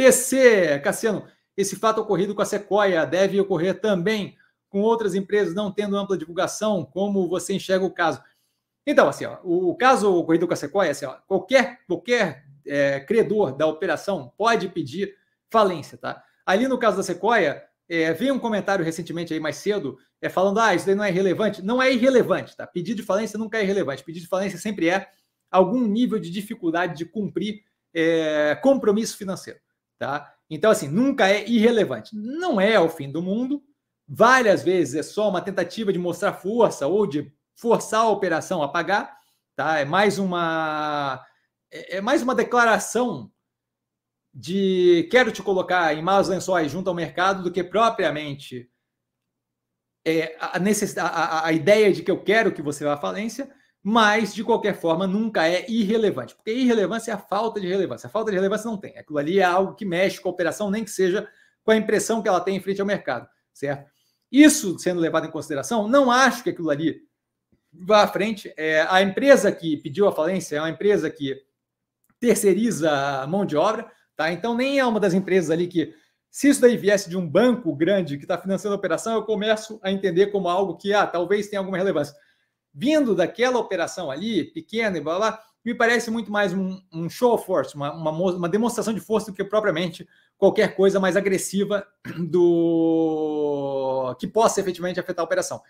PC, Cassiano, esse fato ocorrido com a Sequoia deve ocorrer também com outras empresas não tendo ampla divulgação? Como você enxerga o caso? Então, assim, ó, o caso ocorrido com a Sequoia, assim, ó, qualquer, qualquer é, credor da operação pode pedir falência, tá? Ali no caso da Sequoia, é, veio um comentário recentemente aí mais cedo, é, falando, ah, isso daí não é relevante. Não é irrelevante, tá? Pedido de falência nunca é irrelevante. Pedido de falência sempre é algum nível de dificuldade de cumprir é, compromisso financeiro, tá? Então, assim, nunca é irrelevante. Não é o fim do mundo. Várias vezes é só uma tentativa de mostrar força ou de forçar a operação a pagar, tá? É mais uma é, é mais uma declaração de quero te colocar em maus lençóis junto ao mercado do que propriamente é, a, necessidade, a, a ideia de que eu quero que você vá à falência, mas de qualquer forma nunca é irrelevante, porque irrelevância é a falta de relevância. A falta de relevância não tem. Aquilo ali é algo que mexe com a operação, nem que seja com a impressão que ela tem em frente ao mercado, certo? Isso sendo levado em consideração, não acho que aquilo ali vá à frente. É, a empresa que pediu a falência é uma empresa que terceiriza a mão de obra, tá? Então nem é uma das empresas ali que, se isso daí viesse de um banco grande que está financiando a operação, eu começo a entender como algo que, ah, talvez tenha alguma relevância. Vindo daquela operação ali, pequena e blá blá, me parece muito mais um, um show of force, uma, uma, uma, demonstração de força do que propriamente qualquer coisa mais agressiva do que possa efetivamente afetar a operação.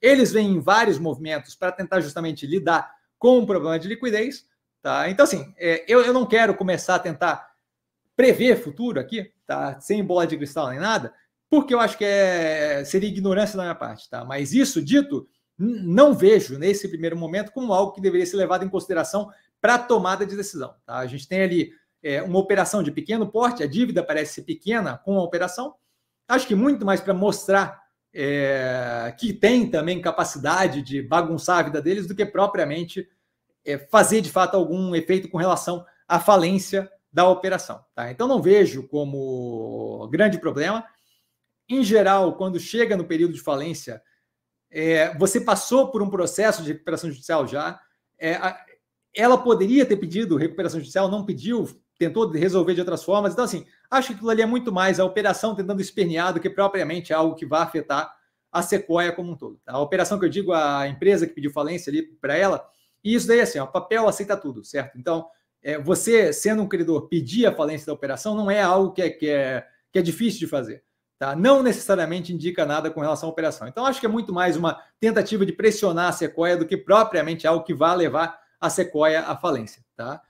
Eles vêm em vários movimentos para tentar justamente lidar com o problema de liquidez, Tá? Então, assim, é, eu, eu não quero começar a tentar prever futuro aqui, tá? sem bola de cristal nem nada, porque eu acho que é, seria ignorância da minha parte. Tá? Mas isso dito, não vejo nesse primeiro momento como algo que deveria ser levado em consideração para tomada de decisão. Tá? A gente tem ali é, uma operação de pequeno porte, a dívida parece ser pequena com a operação. Acho que muito mais para mostrar é, que tem também capacidade de bagunçar a vida deles do que propriamente é, fazer de fato algum efeito com relação à falência da operação. Tá? Então não vejo como grande problema. Em geral, quando chega no período de falência, é, você passou por um processo de recuperação judicial já. É, a, ela poderia ter pedido recuperação judicial, não pediu, tentou resolver de outras formas. Então, assim, acho que aquilo ali é muito mais a operação tentando espernear do que propriamente algo que vai afetar a Sequoia como um todo. Tá? A operação que eu digo, a empresa que pediu falência ali para ela, e isso daí, assim, o papel aceita tudo, certo? Então, é, você, sendo um credor, pedir a falência da operação não é algo que é, que é, que é difícil de fazer. Tá? Não necessariamente indica nada com relação à operação. Então, acho que é muito mais uma tentativa de pressionar a Sequoia do que propriamente algo que vá levar a Sequoia à falência. Tá?